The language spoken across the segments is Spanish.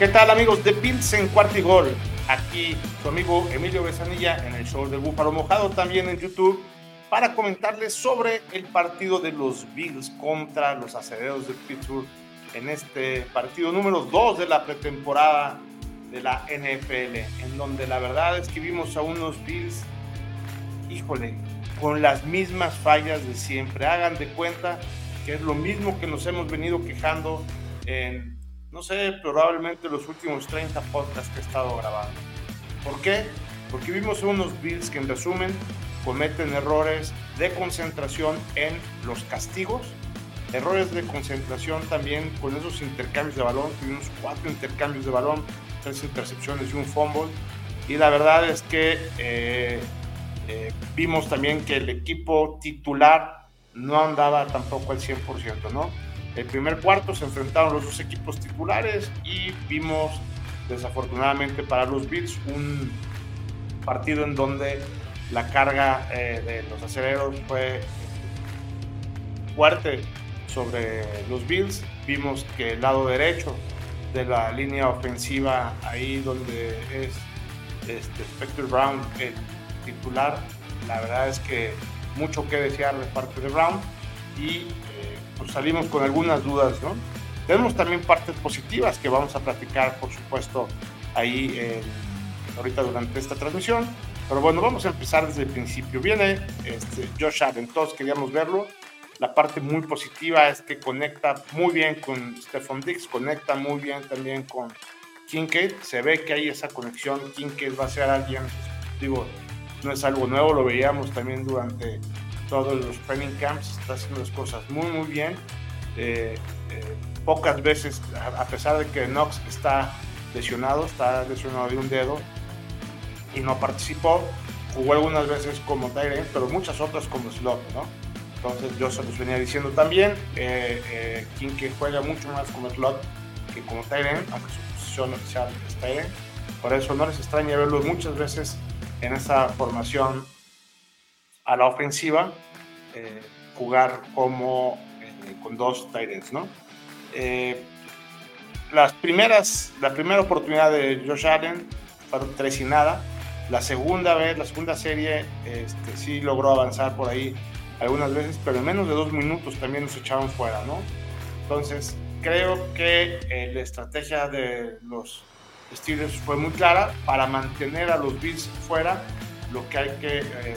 ¿Qué tal amigos de Bills en Cuartigol? Aquí su amigo Emilio Besanilla en el show de Búfalo Mojado, también en YouTube, para comentarles sobre el partido de los Bills contra los acederos de Pittsburgh en este partido número 2 de la pretemporada de la NFL, en donde la verdad es que vimos a unos Bills, híjole, con las mismas fallas de siempre. Hagan de cuenta que es lo mismo que nos hemos venido quejando en no sé, probablemente los últimos 30 podcasts que he estado grabando. ¿Por qué? Porque vimos unos Bills que en resumen cometen errores de concentración en los castigos, errores de concentración también con esos intercambios de balón, tuvimos cuatro intercambios de balón, tres intercepciones y un fumble, y la verdad es que eh, eh, vimos también que el equipo titular no andaba tampoco al 100%, ¿no? El primer cuarto se enfrentaron los dos equipos titulares y vimos desafortunadamente para los Bills un partido en donde la carga eh, de los aceleros fue fuerte sobre los Bills. Vimos que el lado derecho de la línea ofensiva, ahí donde es este, Spectre Brown el titular, la verdad es que mucho que desear de parte de Brown y pues salimos con algunas dudas, ¿no? Tenemos también partes positivas que vamos a platicar, por supuesto, ahí ahorita durante esta transmisión. Pero bueno, vamos a empezar desde el principio. Viene este, Josh Allen, todos queríamos verlo. La parte muy positiva es que conecta muy bien con Stephon Dix, conecta muy bien también con Kincaid. Se ve que hay esa conexión. Kincaid va a ser alguien, digo, no es algo nuevo, lo veíamos también durante todos los training camps, está haciendo las cosas muy, muy bien. Eh, eh, pocas veces, a pesar de que Knox está lesionado, está lesionado de un dedo y no participó, jugó algunas veces como Tyrant, pero muchas otras como slot, ¿no? Entonces yo se los venía diciendo también, eh, eh King que juega mucho más como slot que como Tyrant, aunque su posición oficial es Tyrant. Por eso no les extraña verlo muchas veces en esa formación a la ofensiva eh, jugar como eh, con dos Titans, ¿no? Eh, las primeras, la primera oportunidad de Josh Allen fueron tres y nada. La segunda vez, la segunda serie, este, sí logró avanzar por ahí algunas veces, pero en menos de dos minutos también nos echaban fuera, ¿no? Entonces, creo que la estrategia de los Steelers fue muy clara para mantener a los Bills fuera lo que hay que, eh,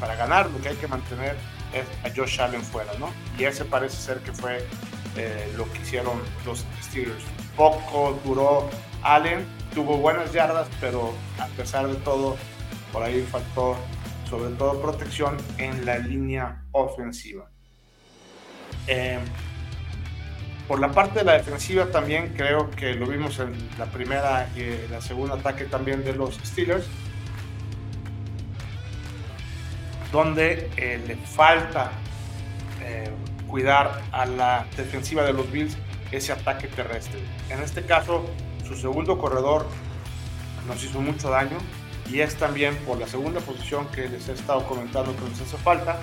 para ganar, lo que hay que mantener es a Josh Allen fuera, ¿no? Y ese parece ser que fue eh, lo que hicieron los Steelers. Poco duró Allen, tuvo buenas yardas, pero a pesar de todo, por ahí faltó sobre todo protección en la línea ofensiva. Eh, por la parte de la defensiva también creo que lo vimos en la primera y la segunda ataque también de los Steelers donde eh, le falta eh, cuidar a la defensiva de los Bills ese ataque terrestre. En este caso, su segundo corredor nos hizo mucho daño y es también por la segunda posición que les he estado comentando que nos hace falta,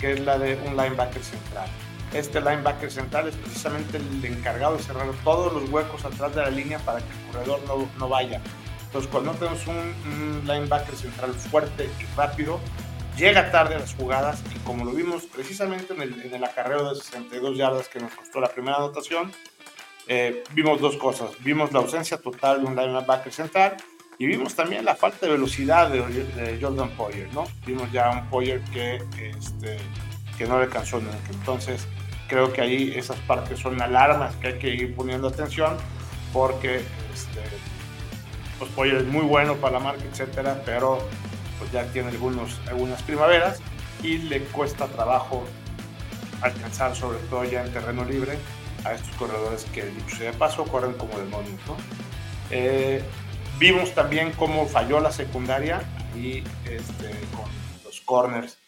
que es la de un linebacker central. Este linebacker central es precisamente el encargado de cerrar todos los huecos atrás de la línea para que el corredor no, no vaya. Entonces, cuando tenemos un, un linebacker central fuerte y rápido, llega tarde a las jugadas y como lo vimos precisamente en el, en el acarreo de 62 yardas que nos costó la primera anotación, eh, vimos dos cosas. Vimos la ausencia total de un linebacker central y vimos también la falta de velocidad de, Jordan Poyer, ¿no? Vimos ya un Poyer que, este, que no le alcanzó nunca. Entonces, creo que ahí esas partes son alarmas que hay que ir poniendo atención porque este, pues Poyer es muy bueno para la marca, etcétera, pero pues ya tiene algunos, algunas primaveras y le cuesta trabajo alcanzar, sobre todo ya en terreno libre, a estos corredores que, dicho sea de paso, corren como demonios. ¿no? Eh, vimos también cómo falló la secundaria y este, con los corners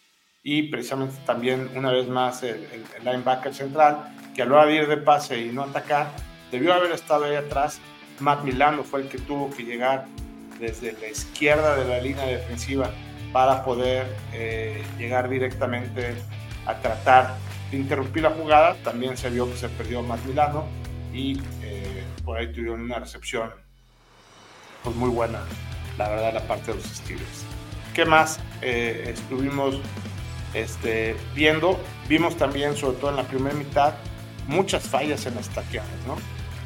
y precisamente también una vez más el, linebacker central que a la de ir de pase y no atacar debió haber estado ahí atrás Matt Milano fue el que tuvo que llegar desde la izquierda de la línea defensiva para poder eh, llegar directamente a tratar de interrumpir la jugada. También se vio que se perdió Matt Milano y eh, por ahí tuvieron una recepción pues muy buena, la verdad, la parte de los Steelers. ¿Qué más eh, estuvimos este, viendo? Vimos también, sobre todo en la primera mitad, muchas fallas en las taqueadas, ¿no?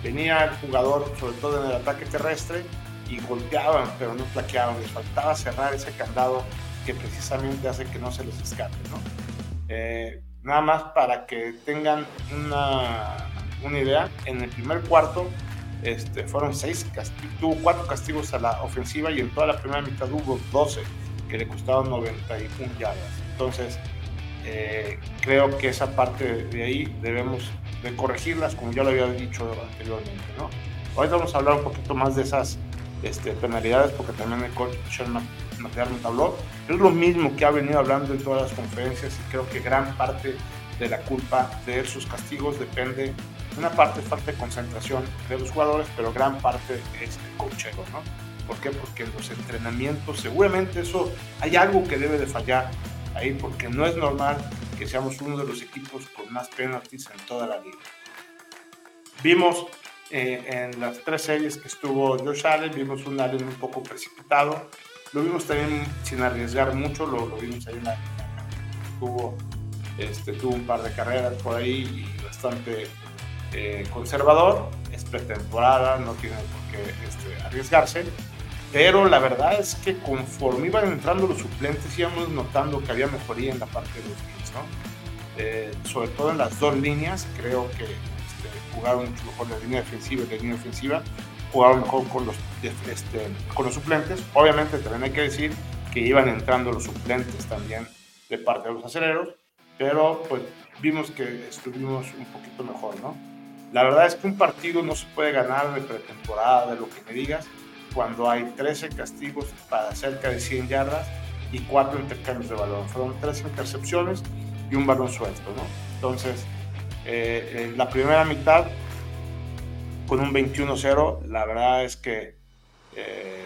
Venía el jugador, sobre todo en el ataque terrestre, y golpeaban, pero no plaqueaban. Les faltaba cerrar ese candado que precisamente hace que no se les escape, ¿no? Eh, nada más para que tengan una, una idea, en el primer cuarto este, fueron seis castigos, tuvo cuatro castigos a la ofensiva y en toda la primera mitad hubo 12 que le costaron 91 yardas. Entonces, eh, creo que esa parte de ahí debemos de corregirlas, como ya lo había dicho anteriormente. ¿no? Ahorita vamos a hablar un poquito más de esas este, penalidades, porque también el coach McDermott habló. Es lo mismo que ha venido hablando en todas las conferencias y creo que gran parte de la culpa de sus castigos depende, una parte falta de concentración de los jugadores, pero gran parte es el cochero, ¿no? ¿Por qué? Porque en los entrenamientos seguramente eso hay algo que debe de fallar ahí porque no es normal que seamos uno de los equipos con más penalties en toda la liga. Vimos eh, en las tres series que estuvo Josh Allen, vimos un Allen un poco precipitado, lo vimos también sin arriesgar mucho, lo, vimos ahí en la, tuvo, este, tuvo un par de carreras por ahí y bastante eh, conservador, es pretemporada, no tiene por qué este, arriesgarse, pero la verdad es que conforme iban entrando los suplentes íbamos notando que había mejoría en la parte de los Bills, ¿no? Eh, sobre todo en las dos líneas, creo que jugaron mucho mejor la línea defensiva y la línea ofensiva, jugaron mejor con los, este, con los suplentes. Obviamente también hay que decir que iban entrando los suplentes también de parte de los aceleros, pero pues vimos que estuvimos un poquito mejor, ¿no? La verdad es que un partido no se puede ganar de pretemporada, de lo que me digas, cuando hay 13 castigos para cerca de 100 yardas y 4 intercambios de balón. Fueron 3 intercepciones y un balón suelto, ¿no? Entonces, eh, en la primera mitad, con un 21-0, la verdad es que eh,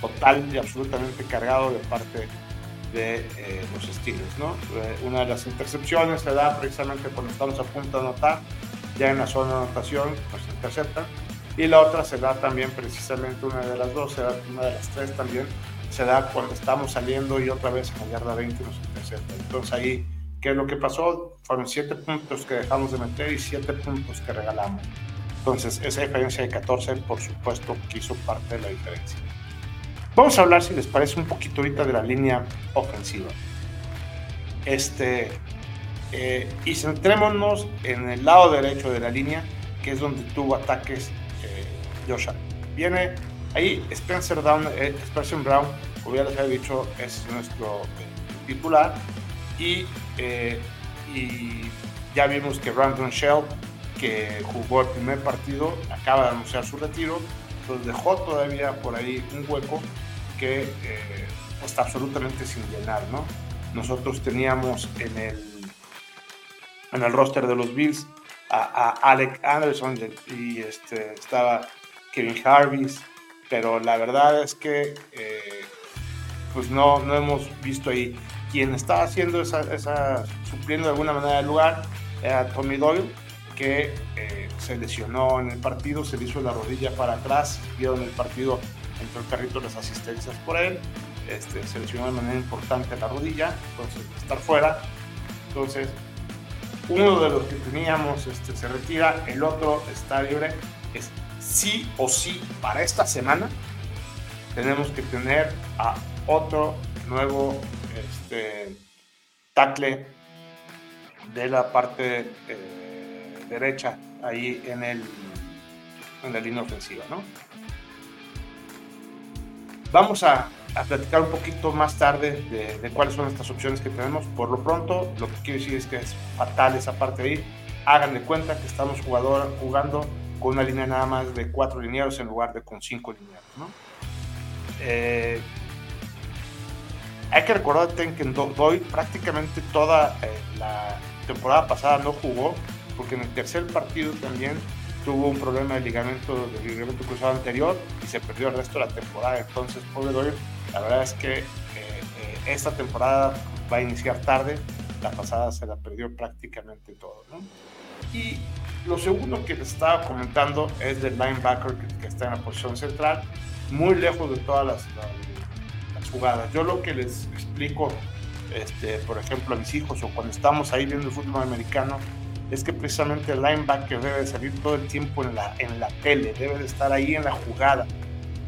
total y absolutamente cargado de parte de eh, los Steelers, ¿no? una de las intercepciones se da precisamente cuando estamos a punto de anotar, ya en la zona de anotación nos interceptan y la otra se da también precisamente una de las dos, se da una de las tres también, se da cuando estamos saliendo y otra vez en la yarda 20 nos intercepta. Entonces ahí, ¿qué es lo que pasó? Fueron siete puntos que dejamos de meter y siete puntos que regalamos. Entonces esa diferencia de 14, por supuesto, que hizo parte de la diferencia. Vamos a hablar, si les parece, un poquito ahorita de la línea ofensiva. Este, eh, y centrémonos en el lado derecho de la línea, que es donde tuvo ataques Josh Viene ahí Spencer, Down, eh, Spencer Brown, como ya les había dicho, es nuestro eh, titular. Y, eh, y ya vimos que Brandon Shell, que jugó el primer partido, acaba de anunciar su retiro, entonces dejó todavía por ahí un hueco que está absolutamente sin llenar, ¿no? Nosotros teníamos en el, en el roster de los Bills a, Alec Anderson y este, estaba Kevin Harvis, pero la verdad es que eh, pues no, no hemos visto ahí. Quien estaba haciendo esa, esa, supliendo de alguna manera el lugar era Tommy Doyle, que eh, se lesionó en el partido, se le hizo la rodilla para atrás, vieron el partido, entró el carrito las asistencias por él, este, se lesionó de manera importante la rodilla, entonces estar fuera. Entonces, uno de los que teníamos este, se retira, el otro está libre. Es sí o sí para esta semana tenemos que tener a otro nuevo este, tackle de la parte eh, derecha ahí en, el, en la línea ofensiva. ¿no? Vamos a, a, platicar un poquito más tarde de, cuáles son estas opciones que tenemos. Por lo pronto, lo que quiero decir es que es fatal esa parte ahí. Hagan de cuenta que estamos jugador, jugando con una línea nada más de cuatro lineados en lugar de con cinco lineados. ¿no? Eh, hay que recordar que Doy prácticamente toda eh, la temporada pasada no jugó, porque en el tercer partido también tuvo un problema de ligamento, de ligamento cruzado anterior y se perdió el resto de la temporada. Entonces, pobre Doyle, la verdad es que eh, esta temporada va a iniciar tarde, la pasada se la perdió prácticamente todo. ¿no? Y Lo segundo que les estaba comentando es del linebacker que, está en la posición central, muy lejos de todas las, las, jugadas. Yo lo que les explico, este, por ejemplo, a mis hijos o cuando estamos ahí viendo el fútbol americano, es que precisamente el linebacker debe de salir todo el tiempo en la, en la tele, debe de estar ahí en la jugada,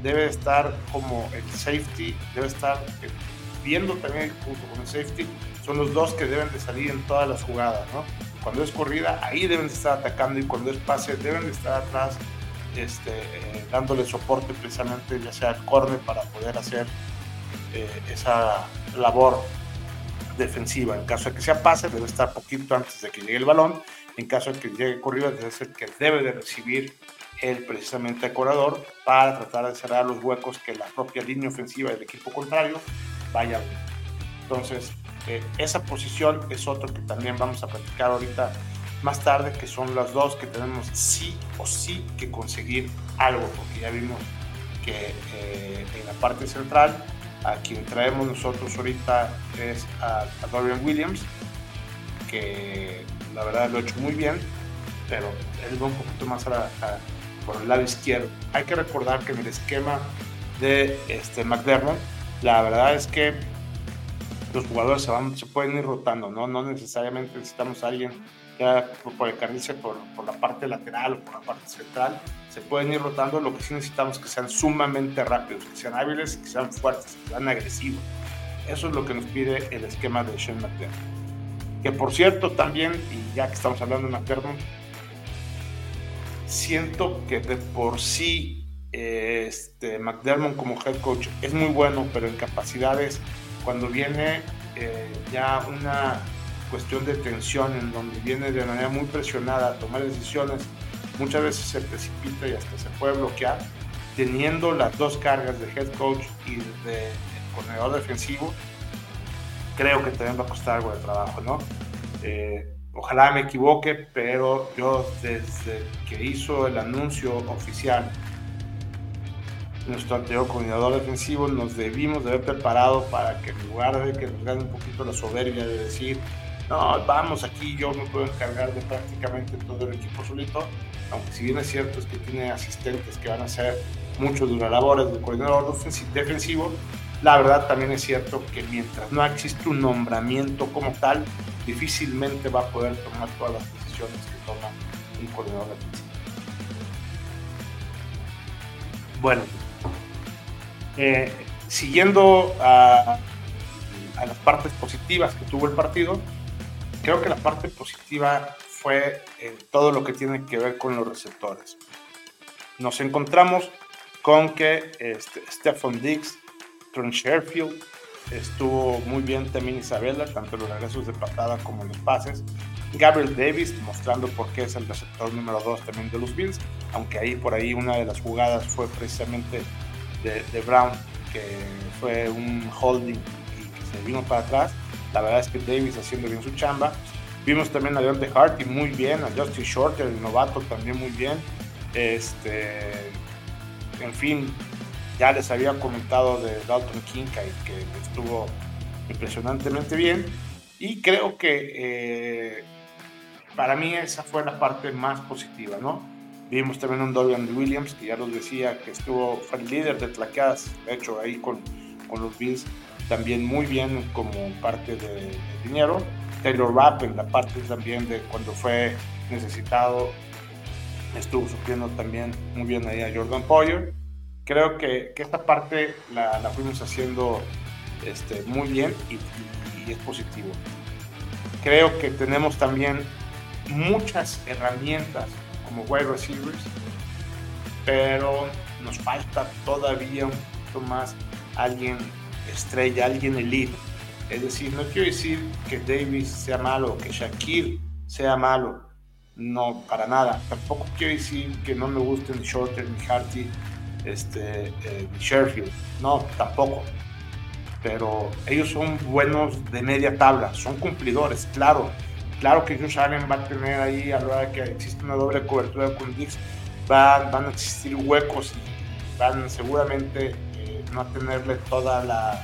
debe de estar como el safety, debe estar eh, viendo también junto con el safety, son los dos que deben de salir en todas las jugadas, ¿no? Cuando es corrida, ahí deben de estar atacando y cuando es pase, deben de estar atrás, este, eh, dándole soporte precisamente, ya sea al corner para poder hacer eh, esa labor defensiva. En caso de que sea pase, debe estar poquito antes de que llegue el balón. En caso de que llegue corrido, debe ser que debe de recibir él precisamente al corredor para tratar de cerrar los huecos que la propia línea ofensiva del equipo contrario vaya bien. Entonces, eh, esa posición es otro que también vamos a platicar ahorita más tarde, que son las dos que tenemos sí o sí que conseguir algo, porque ya vimos que eh, en la parte central a quien traemos nosotros ahorita es a, Dorian Williams, que la verdad lo ha hecho muy bien, pero él va un poquito más por el lado izquierdo. Hay que recordar que en el esquema de este McDermott, la verdad es que los jugadores se, van, se pueden ir rotando, ¿no? No necesariamente necesitamos a alguien ya por el por, por la parte lateral o por la parte central, se pueden ir rotando. Lo que sí necesitamos que sean sumamente rápidos, que sean hábiles, que sean fuertes, que sean agresivos. Eso es lo que nos pide el esquema de Sean McDermott. Que por cierto, también, y ya que estamos hablando de McDermott, siento que de por sí este, McDermott como head coach es muy bueno, pero en capacidades, cuando viene eh, ya una cuestión de tensión en donde viene de manera muy presionada a tomar decisiones, muchas veces se precipita y hasta se puede bloquear, teniendo las dos cargas de head coach y de corredor defensivo, creo que también va a costar algo de trabajo, ¿no? Eh, ojalá me equivoque, pero yo desde que hizo el anuncio oficial nuestro anterior coordinador defensivo nos debimos de haber preparado para que en lugar de que nos gane un poquito la soberbia de decir no, vamos aquí, yo me puedo encargar de prácticamente todo el equipo solito, aunque si bien es cierto es que tiene asistentes que van a hacer muchos de las labores de coordinador defensivo, la verdad también es cierto que mientras no existe un nombramiento como tal, difícilmente va a poder tomar todas las decisiones que toma un coordinador defensivo. Bueno, eh, siguiendo a las partes positivas que tuvo el partido, creo que la parte positiva fue todo lo que tiene que ver con los receptores. Nos encontramos con que este, Stephen Diggs, Tron Sherfield, estuvo muy bien también Isabella, tanto en los regresos de patada como en los pases. Gabriel Davis mostrando por qué es el receptor número 2 también de los Bills, aunque ahí por ahí una de las jugadas fue precisamente de, de Brown, que fue un holding y que se vino para atrás la verdad es que Davis haciendo bien su chamba. Vimos también a Deontay Harty muy bien, a Justin Shorter, el novato también muy bien. Este, en fin, ya les había comentado de Dalton Kincaid que estuvo impresionantemente bien. Y creo que eh, para mí esa fue la parte más positiva, ¿no? Vimos también un Dorian Williams, que ya los decía, que estuvo, fue el líder de tlaqueadas, de hecho, ahí con, con los Bills también muy bien como parte de, dinero. Taylor Rapp en la parte también de cuando fue necesitado estuvo sufriendo también muy bien ahí a Jordan Poyer. Creo que, que esta parte la, la, fuimos haciendo este, muy bien y, y, es positivo. Creo que tenemos también muchas herramientas como wide receivers, pero nos falta todavía un poquito más alguien estrella, alguien elite. Es decir, no quiero decir que Davis sea malo, que Shaquille sea malo, no, para nada. Tampoco quiero decir que no me gusten Shorter, ni Harty, este, eh, ni Sherfield, no, tampoco. Pero ellos son buenos de media tabla, son cumplidores, claro. Claro que Josh Allen va a tener ahí, a la hora que existe una doble cobertura con Dix, van, van a existir huecos y van seguramente no tenerle toda la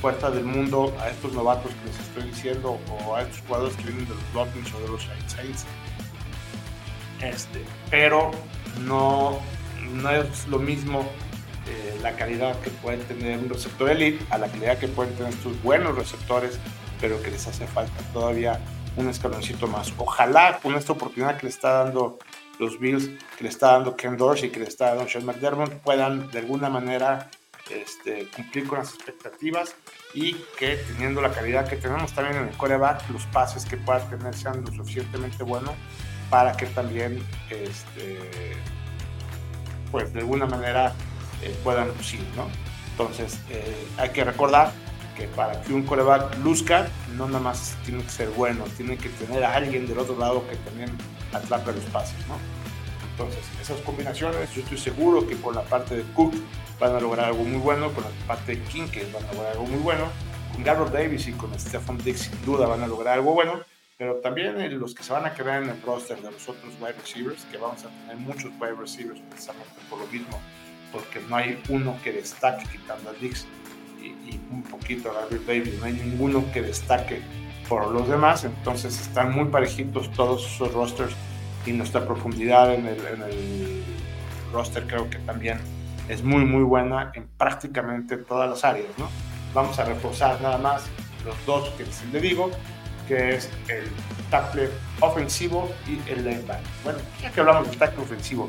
fuerza del mundo a estos novatos que les estoy diciendo o a estos jugadores que vienen de los Dolphins o de los Saints. Este, pero no, no es lo mismo eh, la calidad que puede tener un receptor elite a la calidad que pueden tener estos buenos receptores, pero que les hace falta todavía un escaloncito más. Ojalá con esta oportunidad que le está dando los Bills, que le está dando Ken Dorsey, que le está dando Sean McDermott, puedan de alguna manera este, cumplir con las expectativas y que teniendo la calidad que tenemos también en el coreback, los pases que pueda tener sean lo suficientemente buenos para que también, este, pues de alguna manera eh, puedan lucir, ¿no? Entonces, eh, hay que recordar que para que un coreback luzca, no nada más tiene que ser bueno, tiene que tener a alguien del otro lado que también atrape los pases, ¿no? Entonces, esas combinaciones, yo estoy seguro que por la parte de Cook van a lograr algo muy bueno, con la parte de que van a lograr algo muy bueno, con Garrett Davis y con Stephen Dix sin duda van a lograr algo bueno, pero también los que se van a quedar en el roster de los otros wide receivers, que vamos a tener muchos wide receivers precisamente por lo mismo, porque no hay uno que destaque quitando a Dix y, un poquito a Garrett Davis, no hay ninguno que destaque por los demás, entonces están muy parejitos todos esos rosters y nuestra profundidad en el, en el roster creo que también es muy muy buena en prácticamente todas las áreas, ¿no? Vamos a reforzar nada más los dos que les digo, que es el tackle ofensivo y el linebacker. Bueno, ya que hablamos del tackle ofensivo,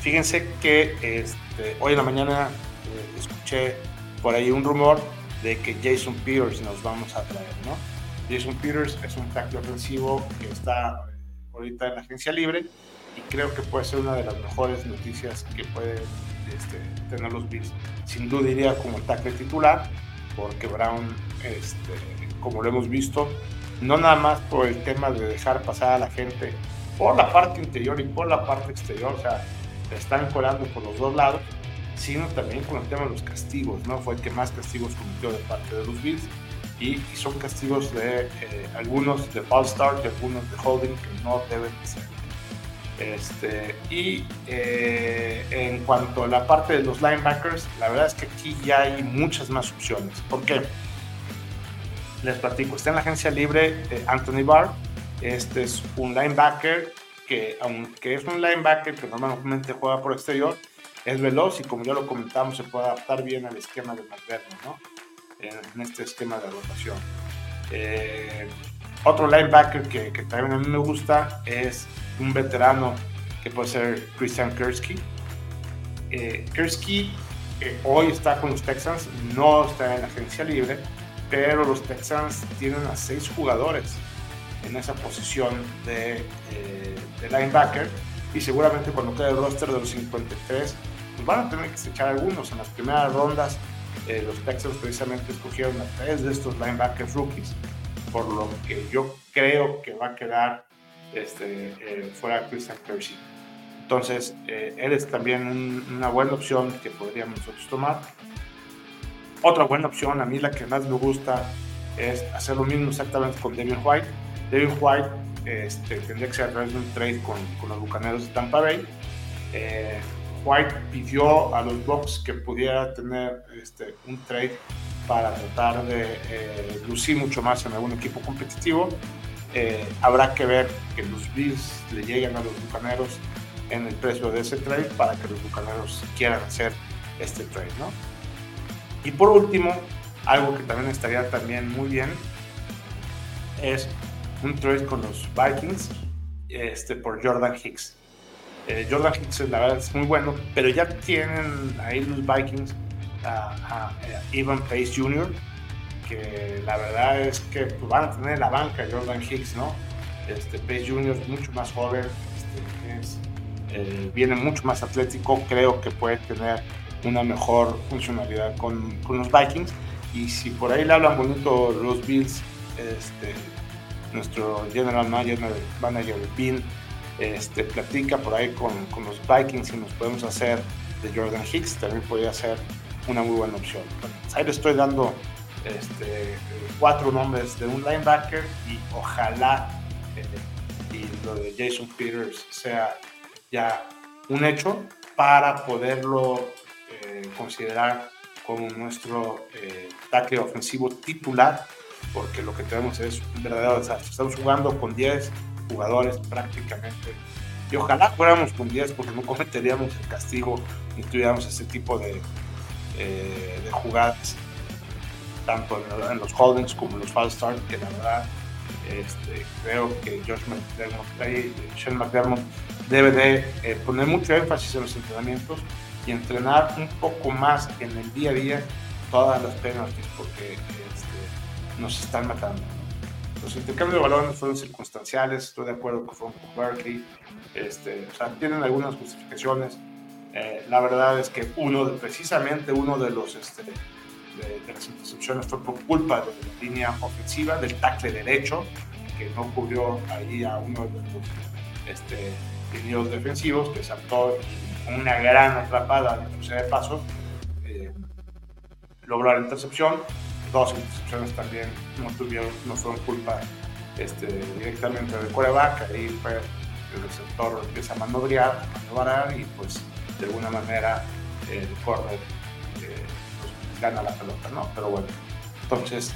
fíjense que este, hoy en la mañana eh, escuché por ahí un rumor de que Jason Peters nos vamos a traer, ¿no? Jason Peters es un tackle ofensivo que está ahorita en la agencia libre y creo que puede ser una de las mejores noticias que puede este, tener los Bills. Sin duda iría como tackle titular, porque Brown, este, como lo hemos visto, no nada más por el tema de dejar pasar a la gente por la parte interior y por la parte exterior, o sea, están colando por los dos lados, sino también con el tema de los castigos, ¿no? Fue el que más castigos cometió de parte de los Bills y, son castigos de eh, algunos de All Star y algunos de Holding que no deben ser. Este, y eh, en cuanto a la parte de los linebackers, la verdad es que aquí ya hay muchas más opciones. ¿Por qué? Les platico, está en la agencia libre Anthony Barr. Este es un linebacker que, aunque es un linebacker que normalmente juega por exterior, es veloz y como ya lo comentamos, se puede adaptar bien al esquema de McDermott, ¿no? En, este esquema de rotación. Eh, otro linebacker que, que, también a mí me gusta es un veterano que puede ser Christian Kursky. Eh, Kursky eh, hoy está con los Texans, no está en la agencia libre, pero los Texans tienen a seis jugadores en esa posición de, eh, de linebacker y seguramente cuando quede el roster de los 53 pues van a tener que echar algunos. En las primeras rondas eh, los Texans precisamente escogieron a tres de estos linebackers rookies por lo que yo creo que va a quedar este, eh, fuera Christian Kersey. Entonces, eh, él es también una buena opción que podríamos nosotros tomar. Otra buena opción, a mí la que más me gusta, es hacer lo mismo exactamente con Devin White. Devin White este, tendría que ser a través de un trade con, con los Bucaneros de Tampa Bay. Eh, White pidió a los Bucks que pudiera tener este, un trade para tratar de eh, lucir mucho más en algún equipo competitivo. Eh, habrá que ver que los Bills le lleguen a los Bucaneros en el precio de ese trade para que los Bucaneros quieran hacer este trade, ¿no? Y por último, algo que también estaría también muy bien es un trade con los Vikings este, por Jordan Hicks. Eh, Jordan Hicks la verdad es muy bueno, pero ya tienen ahí los Vikings a, Evan Pace Jr., que la verdad es que pues, van a tener la banca Jordan Hicks, ¿no? Este, Pace Jr. es mucho más joven, este, eh, viene mucho más atlético, creo que puede tener una mejor funcionalidad con, con, los Vikings. Y si por ahí le hablan bonito los Bills, este, nuestro general manager, manager Bill, este, platica por ahí con, con, los Vikings y nos podemos hacer de Jordan Hicks, también podría ser una muy buena opción. ahí le estoy dando este, cuatro nombres de un linebacker y ojalá eh, y lo de Jason Peters sea ya un hecho para poderlo eh, considerar como nuestro eh, ataque ofensivo titular, porque lo que tenemos es un verdadero desastre. Estamos jugando con 10 jugadores prácticamente Y ojalá fuéramos con 10 porque no cometeríamos el castigo ni tuviéramos ese tipo de, eh, de jugadas, tanto en, los holdings como en los false start, que la verdad este, creo que Josh McDermott, McDermott debe de eh, poner mucho énfasis en los entrenamientos y entrenar un poco más en el día a día todas las penalties porque este, nos están matando. Los intercambios de balones fueron circunstanciales, estoy de acuerdo que fueron con Berkeley, este, o sea, tienen algunas justificaciones. Eh, la verdad es que uno, precisamente uno de los este, de, las intercepciones fue por culpa de la línea ofensiva, del tackle derecho, que no cubrió ahí a uno de los este, defensivos, que saltó una gran atrapada de de paso, eh, logró la intercepción. Dos intercepciones también no tuvieron, no fueron culpa este, directamente del coreback, ahí fue el receptor empieza a manobrear, manobrar y pues de alguna manera el corner eh, pues, gana la pelota, ¿no? Pero bueno, entonces,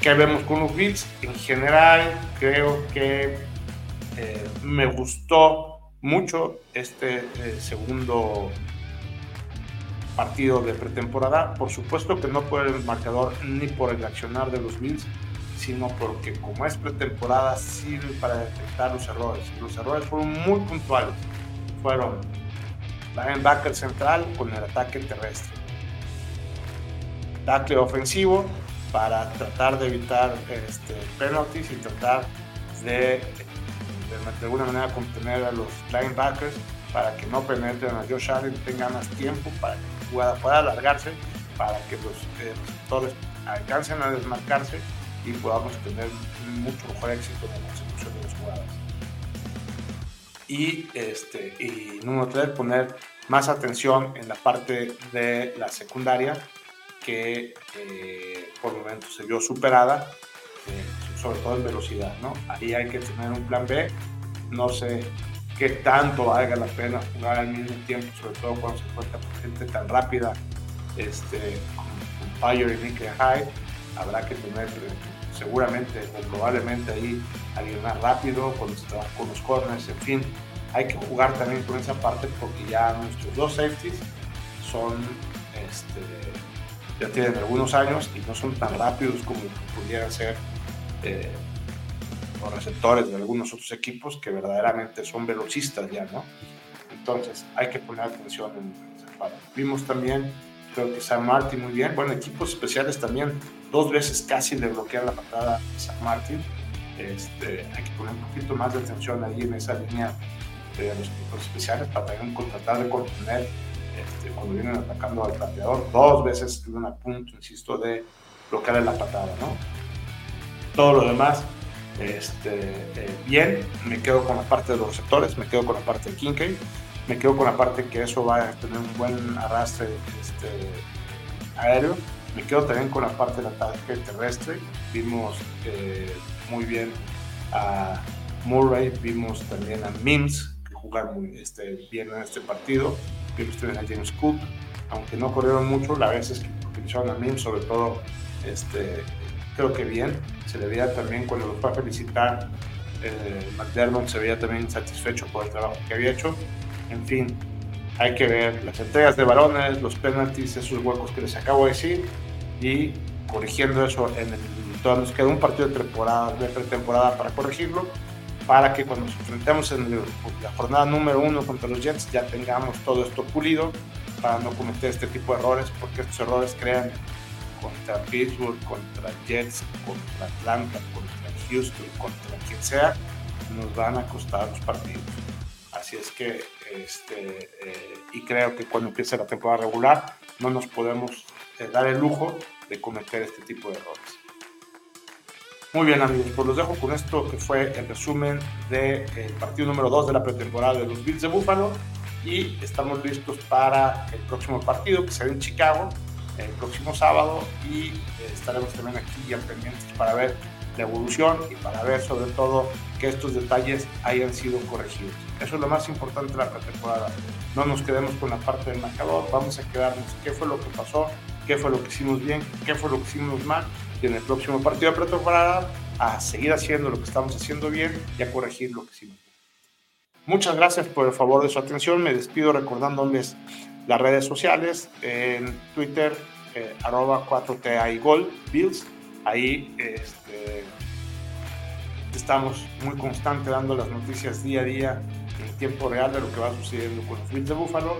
¿qué vemos con los Bills? En general, creo que eh, me gustó mucho este eh, segundo partido de pretemporada. Por supuesto que no por el marcador ni por el accionar de los Bills, sino porque como es pretemporada sirve para detectar los errores. Los errores fueron muy puntuales. Fueron linebacker central con el ataque terrestre. Tackle ofensivo para tratar de evitar este, penalties y tratar de de, alguna manera contener a los linebackers para que no penetren a Josh Allen, tenga más tiempo para que jugada pueda alargarse, para que los eh, receptores alcancen a desmarcarse y podamos tener mucho mejor éxito en la consecución de las jugadas. Y, este, y número tres, poner más atención en la parte de la secundaria que eh, por momentos se vio superada eh, sobre todo en velocidad, ¿no? Ahí hay que tener un plan B. No sé qué tanto valga la pena jugar al mismo tiempo, sobre todo cuando se encuentra gente tan rápida, este, con, Fire y Nick High. Habrá que tener seguramente o probablemente ahí alguien más rápido con con los corners, en fin. Hay que jugar también con esa parte porque ya nuestros dos safeties son este, ya tienen algunos años y no son tan rápidos como pudieran ser eh, los receptores de algunos otros equipos que verdaderamente son velocistas ya, ¿no? Entonces hay que poner atención en. Vimos también, creo que San Martin muy bien, bueno, equipos especiales también, dos veces casi le bloquean la patada a San Martin. Este, hay que poner un poquito más de atención ahí en esa línea de los equipos especiales para también tratar de contener este, cuando vienen atacando al pateador. Dos veces estuvieron a punto, insisto, de bloquearle la patada, ¿no? todo lo demás, este, eh, bien, me quedo con la parte de los receptores, me quedo con la parte de Kincaid, me quedo con la parte que eso va a tener un buen arrastre este, aéreo, me quedo también con la parte del ataque terrestre, vimos eh, muy bien a Murray, vimos también a Mims, que jugaron este, bien en este partido, vimos también a James Cook, aunque no corrieron mucho, la vez es que utilizaron a Mims, sobre todo este, creo que bien. Se le veía también cuando lo fue a felicitar, eh, McDermott se veía también satisfecho por el trabajo que había hecho. En fin, hay que ver las entregas de balones, los penalties, esos huecos que les acabo de decir y corrigiendo eso en el todavía nos queda un partido de temporada de pretemporada para corregirlo para que cuando nos enfrentemos en la jornada número uno contra los Jets ya tengamos todo esto pulido para no cometer este tipo de errores porque estos errores crean contra Pittsburgh, contra Jets, contra Atlanta, contra Houston, contra quien sea, nos van a costar los partidos. Así es que, este, eh, y creo que cuando empiece la temporada regular, no nos podemos eh, dar el lujo de cometer este tipo de errores. Muy bien amigos, pues los dejo con esto que fue el resumen del partido número 2 de la pretemporada de los Bills de Buffalo y estamos listos para el próximo partido que será en Chicago el próximo sábado y eh, estaremos también aquí ya pendientes para ver la evolución y para ver sobre todo que estos detalles hayan sido corregidos. Eso es lo más importante de la pretemporada. No nos quedemos con la parte del marcador, vamos a quedarnos qué fue lo que pasó, qué fue lo que hicimos bien, qué fue lo que hicimos mal y en el próximo partido de pretemporada a seguir haciendo lo que estamos haciendo bien y a corregir lo que hicimos bien. Muchas gracias por el favor de su atención. Me despido recordándoles las redes sociales. En Twitter, eh, arroba 4TA Gol, Bills. Ahí este, estamos muy constante dando las noticias día a día en tiempo real de lo que va sucediendo con los Bills de Buffalo.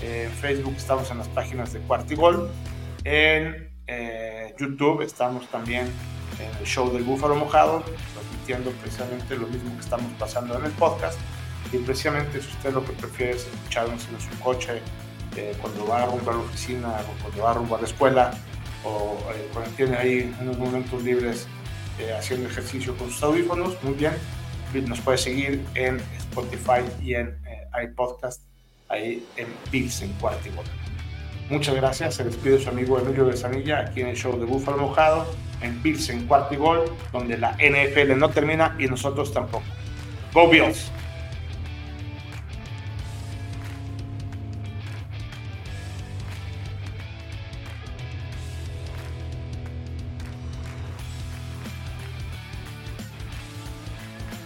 En Facebook estamos en las páginas de Cuartigol. En eh, YouTube estamos también en el show del Búfalo Mojado, transmitiendo precisamente lo mismo que estamos pasando en el podcast. Y precisamente si usted lo que prefiere es escucharnos en su coche eh, cuando va rumbo a la oficina o cuando va rumbo a la escuela o eh, cuando tiene ahí unos momentos libres eh, haciendo ejercicio con sus audífonos, muy bien. Nos puede seguir en Spotify y en iPodcast, ahí en Pilsen en Cuartigol. Muchas gracias, se despide su amigo Emilio Besanilla aquí en el show de Búfalo Mojado, en Pilsen en Cuartigol, donde la NFL no termina y nosotros tampoco. Go Bills!